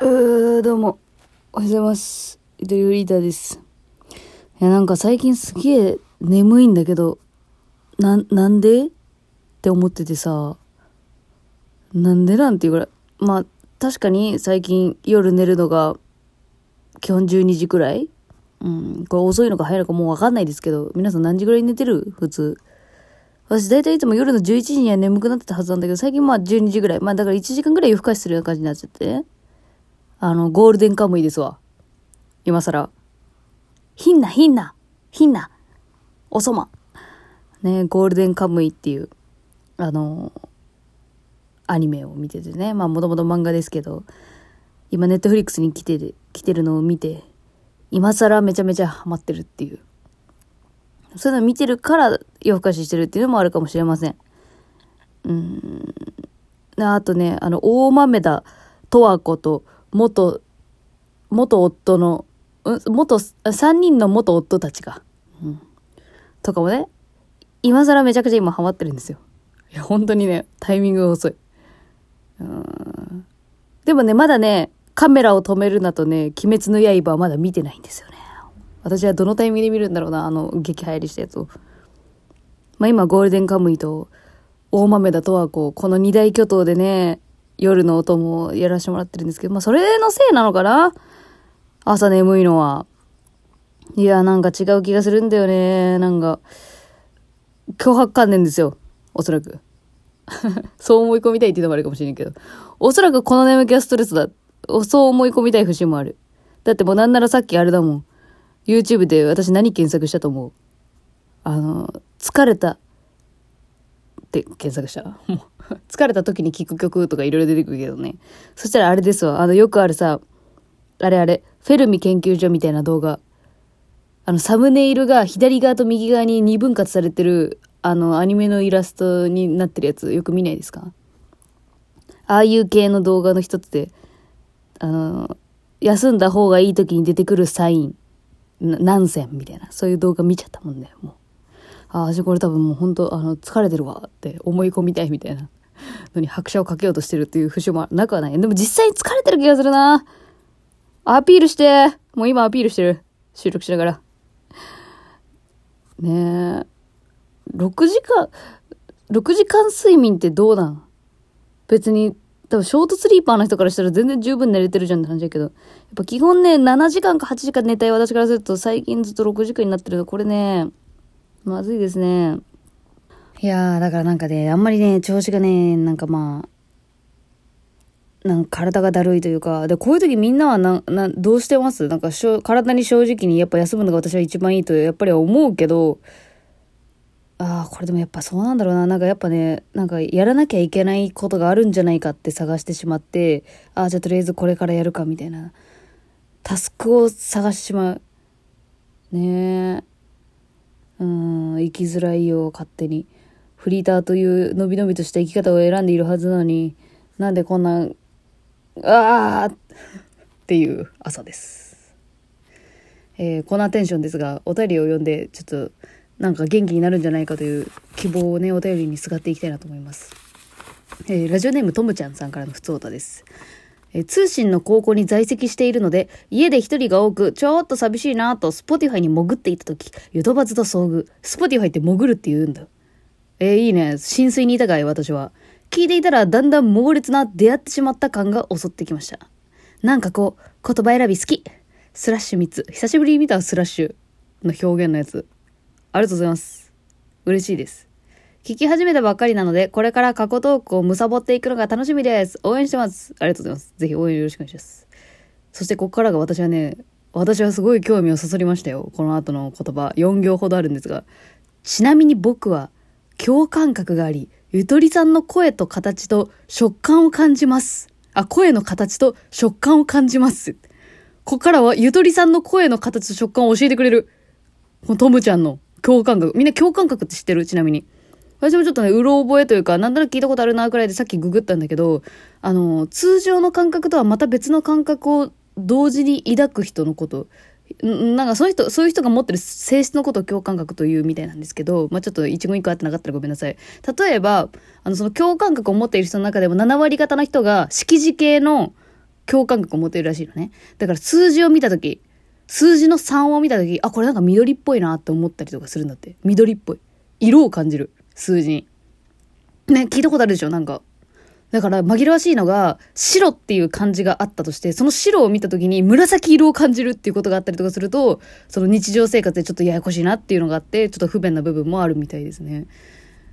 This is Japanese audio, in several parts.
うー、どうも。おはようございます。イトリオリーダーです。いや、なんか最近すげえ眠いんだけど、な、なんで？って思っててさ、なんでなんていうぐらい。まあ、確かに最近夜寝るのが、基本12時くらいうん、これ遅いのか早いのかもうわかんないですけど、皆さん何時ぐらい寝てる？普通。私大体いつも夜の11時には眠くなってたはずなんだけど、最近まあ12時ぐらい。まあだから1時間ぐらい夜更かしするような感じになっちゃってね。あの、ゴールデンカムイですわ。今更。ひんな、ひんな、ひんな、おそま。ね、ゴールデンカムイっていう、あの、アニメを見ててね。まあもともと漫画ですけど、今ネットフリックスに来てて、来てるのを見て、今更めちゃめちゃハマってるっていう。そういうの見てるから夜更かししてるっていうのもあるかもしれません。うん。あとね、あの、大豆田十和子と元、元夫の、うん元、三人の元夫たちが、うん。とかもね、今更めちゃくちゃ今ハマってるんですよ。いや、本当にね、タイミングが遅い。うん。でもね、まだね、カメラを止めるなとね、鬼滅の刃はまだ見てないんですよね。私はどのタイミングで見るんだろうな、あの、激流行りしたやつを。まあ今、ゴールデンカムイと、大豆田とはこう、この二大巨頭でね、夜のお供をやらせてもらってるんですけど、まあそれのせいなのかな？朝眠いのは。いや、なんか違う気がするんだよね。なんか、脅迫観念ですよ。おそらく。そう思い込みたいっていうのもあるかもしれないけど。おそらくこの眠気はストレスだ。そう思い込みたい節もある。だってもうなんならさっきあれだもん。YouTube で私何検索したと思う？あの、疲れたって検索した。もう、疲れた時に聴く曲とかいろいろ出てくるけどね。そしたらあれですわ。あの、よくあるさ、あれあれ、フェルミ研究所みたいな動画。あの、サムネイルが左側と右側に二分割されてる、あの、アニメのイラストになってるやつ、よく見ないですか？ああいう系の動画の一つで、あの、休んだ方がいい時に出てくるサイン、何線みたいな、そういう動画見ちゃったもんね、もう。ああ、私これ多分もう本当あの、疲れてるわって思い込みたいみたいなのに拍車をかけようとしてるっていう節もなくはない。でも実際に疲れてる気がするな。アピールしてもう今アピールしてる。収録しながら。ねえ。6時間、6時間睡眠ってどうなん？別に、多分ショートスリーパーの人からしたら全然十分寝れてるじゃんって感じだけど。やっぱ基本ね、7時間か8時間寝たい私からすると最近ずっと6時間になってるの。これね、まずいですね。いやー、だからなんかね、あんまりね、調子がね、なんかまあ、なんか体がだるいというか、で、こういう時みんなはな、な、どうしてます？なんかしょ、体に正直にやっぱ休むのが私は一番いいと、やっぱり思うけど、ああ、これでもやっぱそうなんだろうな。なんかやっぱね、なんかやらなきゃいけないことがあるんじゃないかって探してしまって、ああ、じゃあとりあえずこれからやるかみたいな、タスクを探してしまう。ねえ。生きづらいよ、勝手に。フリーターというのびのびとした生き方を選んでいるはずなのに、なんでこんな、ああっていう朝です。えーこんなテンションですが、お便りを読んで、ちょっと、なんか元気になるんじゃないかという希望をね、お便りにすがっていきたいなと思います。えーラジオネームとむちゃんさんからの普通歌です。え通信の高校に在籍しているので、家で一人が多く、ちょっと寂しいなと、 Spotify に潜っていた時、ヨドバズと遭遇。 Spotify って潜るって言うんだ。えーいいね。浸水にいたかい、私は。聞いていたら、だんだん猛烈な出会ってしまった感が襲ってきました。なんかこう、言葉選び好き。スラッシュ3つ。久しぶりに見たスラッシュの表現のやつ。ありがとうございます。嬉しいです。聞き始めたばっかりなので、これから過去トークを貪っていくのが楽しみです。応援してます。ありがとうございます。ぜひ応援よろしくお願いします。そしてここからが私はね、私はすごい興味をそそりましたよ。この後の言葉、4行ほどあるんですが。ちなみに僕は、共感覚があり、ゆとりさんの声と形と食感を感じます。あ、声の形と食感を感じます。ここからはゆとりさんの声の形と食感を教えてくれる。このトムちゃんの共感覚。みんな共感覚って知ってる？ちなみに。私もちょっとね、うろ覚えというか、なんとなく聞いたことあるなくらいでさっきググったんだけど、あの、通常の感覚とはまた別の感覚を同時に抱く人のこと。なんかそういう人、そういう人が持ってる性質のことを共感覚というみたいなんですけど、まあちょっと一言一句合ってなかったらごめんなさい。例えば、あの、その共感覚を持っている人の中でも7割方の人が、色字系の共感覚を持っているらしいのね。だから数字を見たとき、数字の3を見たとき、あ、これなんか緑っぽいなって思ったりとかするんだって。緑っぽい。色を感じる。数字。ね、聞いたことあるでしょ？なんか。だから紛らわしいのが、白っていう感じがあったとして、その白を見た時に紫色を感じるっていうことがあったりとかすると、その日常生活でちょっとややこしいなっていうのがあって、ちょっと不便な部分もあるみたいですね。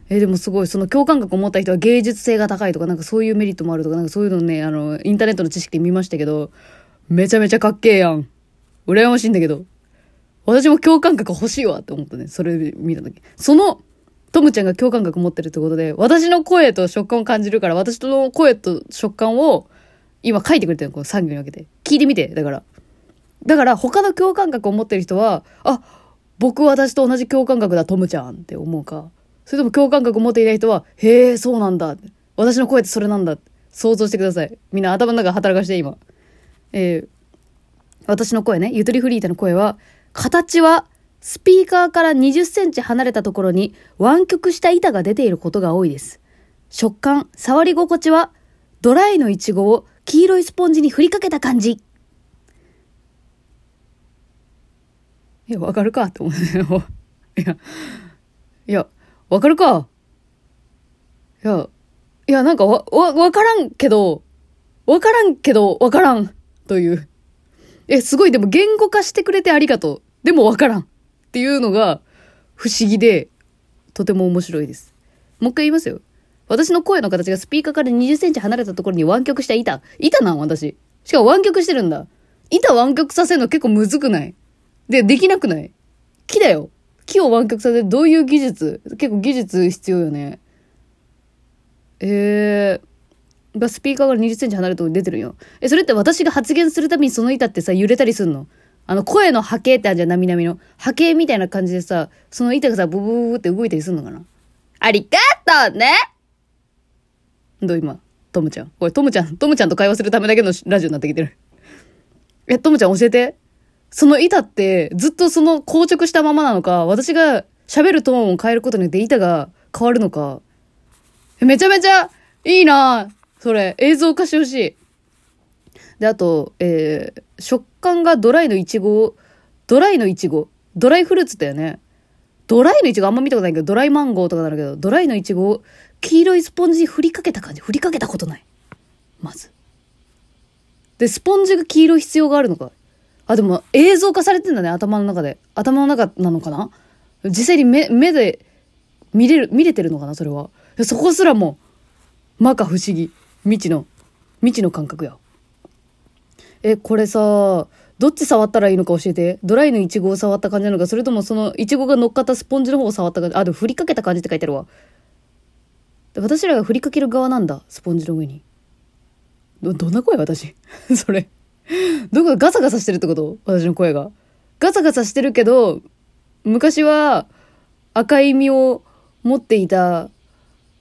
え、でもすごい、その共感覚を持った人は芸術性が高いとか、なんかそういうメリットもあるとか、なんかそういうのね、あの、インターネットの知識で見ましたけど、めちゃめちゃかっけえやん。羨ましいんだけど。私も共感覚欲しいわって思ったね。それ見た時。そのトムちゃんが共感覚持ってるってことで、私の声と食感を感じるから、私の声と食感を今書いてくれてるの、この産業に分けて。聞いてみて、だから。だから他の共感覚を持ってる人は、あ、僕私と同じ共感覚だ、トムちゃんって思うか。それとも共感覚を持っていない人は、へえ、そうなんだ。私の声ってそれなんだ。想像してください。みんな頭の中働かして、今。えー、私の声ね、ゆとりフリーターの声は、形はスピーカーから20センチ離れたところに湾曲した板が出ていることが多いです。食感、触り心地はドライのイチゴを黄色いスポンジに振りかけた感じ。いや、わかるか？って思う。いや、いや、わかるか？いや、いや、なんかわ、わ、わからんけど、わからんけど、わからんという。え、すごい、でも言語化してくれてありがとう。でもわからん。っていうのが不思議で、とても面白いです。もう一回言いますよ。私の声の形がスピーカーから20センチ離れたところに湾曲した板。板なん私。しかも湾曲してるんだ。板湾曲させるの結構むずくない？で、できなくない？木だよ。木を湾曲させるどういう技術？結構技術必要よね。えー、スピーカーから20センチ離れたところに出てるよ。え、それって私が発言するたびにその板ってさ、揺れたりすんの？あの、声の波形ってあるじゃん、なみなみの。波形みたいな感じでさ、その板がさ、ブブブブって動いたりすんのかな？ありがとうねどう今、トムちゃん。これトムちゃん、トムちゃんと会話するためだけのラジオになってきてる。え、トムちゃん教えて。その板ってずっとその硬直したままなのか、私が喋るトーンを変えることによって板が変わるのか。めちゃめちゃいいなそれ。映像化してほしい。で、あと、えー、食感がドライのイチゴ、ドライのイチゴ、ドライフルーツだよね。ドライのイチゴあんま見たことないけど、ドライマンゴーとかなるけど、ドライのイチゴを黄色いスポンジに振りかけた感じ。振りかけたことない。まず。で、スポンジが黄色い必要があるのか。あ、でも映像化されてんだね、頭の中で。頭の中なのかな？実際に目、目で見れる、見れてるのかなそれは。そこすらも、摩訶不思議。未知の、未知の感覚や。え、これさ、どっち触ったらいいのか教えて。ドライのイチゴを触った感じなのか、それともそのイチゴが乗っかったスポンジの方を触った感じ。あ、でも振りかけた感じって書いてあるわ。私らが振りかける側なんだ、スポンジの上に。ど、どんな声私？それ。どこガサガサしてるってこと？私の声が。ガサガサしてるけど、昔は赤い実を持っていた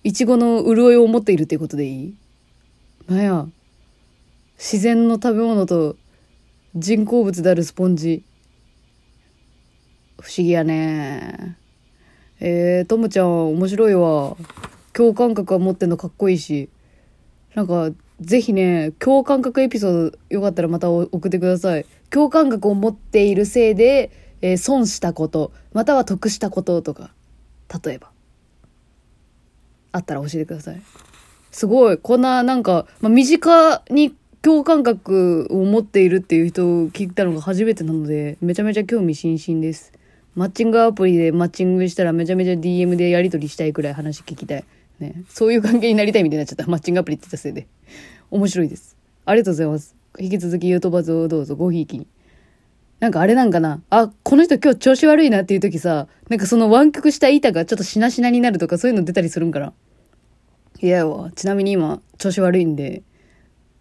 イチゴの潤いを持っているっていうことでいい？なんや。自然の食べ物と人工物であるスポンジ。不思議やね。えー、トムちゃん面白いわ。共感覚は持ってんのかっこいいし。なんかぜひね共感覚エピソードよかったらまた送ってください。共感覚を持っているせいで、えー、損したことまたは得したこととか例えば。あったら教えてください。すごい。こんななんか、まあ、身近に共感覚を持っているっていう人を聞いたのが初めてなので、めちゃめちゃ興味津々です。マッチングアプリでマッチングしたらめちゃめちゃ DM でやり取りしたいくらい話聞きたい。ね。そういう関係になりたいみたいになっちゃった。マッチングアプリって言ったせいで。面白いです。ありがとうございます。引き続きユートバズをどうぞごひいきに。なんかあれなんかなあ、この人今日調子悪いなっていう時さ、なんかその湾曲した板がちょっとしなしなになるとかそういうの出たりするんかないやわ。ちなみに今調子悪いんで、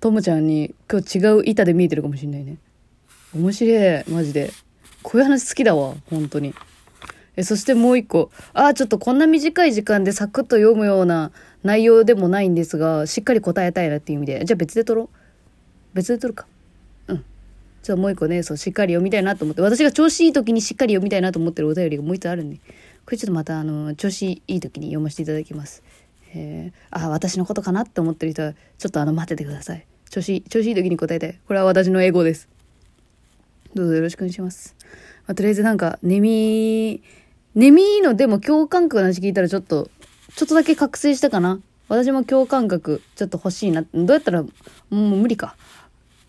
ともちゃんに今日違う板で見えてるかもしんないね。面白い、マジで。こういう話好きだわ、本当に。え、そしてもう一個。ああ、ちょっとこんな短い時間でサクッと読むような内容でもないんですが、しっかり答えたいなっていう意味で。じゃあ別で撮ろう。別で撮るか。うん。じゃあもう一個ね、そう、しっかり読みたいなと思って、私が調子いい時にしっかり読みたいなと思ってるお便りがもう一つあるんで、これちょっとまた、あの、調子いい時に読ませていただきます。えー、あ、私のことかなって思ってる人は、ちょっとあの、待っててください。調子、調子いい時に答えたい。これは私の英語です。どうぞよろしくお願いします。まあ、とりあえずなんか、ネミ、ネミのでも共感覚の話聞いたらちょっと、ちょっとだけ覚醒したかな。私も共感覚ちょっと欲しいな。どうやったら、もう無理か。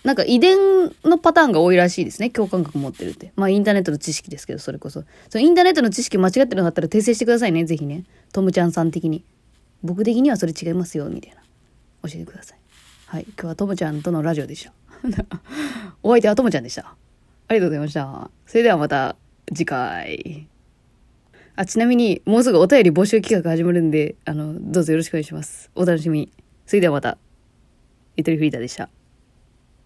なんか遺伝のパターンが多いらしいですね。共感覚持ってるって。まあインターネットの知識ですけど、それこそ。そのインターネットの知識間違ってるのがあったら訂正してくださいね。ぜひね。トムちゃんさん的に。僕的にはそれ違いますよ、みたいな。教えてください。はい。今日はともちゃんとのラジオでした。お相手はともちゃんでした。ありがとうございました。それではまた次回。あ、ちなみに、もうすぐお便り募集企画始まるんで、あの、どうぞよろしくお願いします。お楽しみに。それではまた。ゆとりフリーターでした。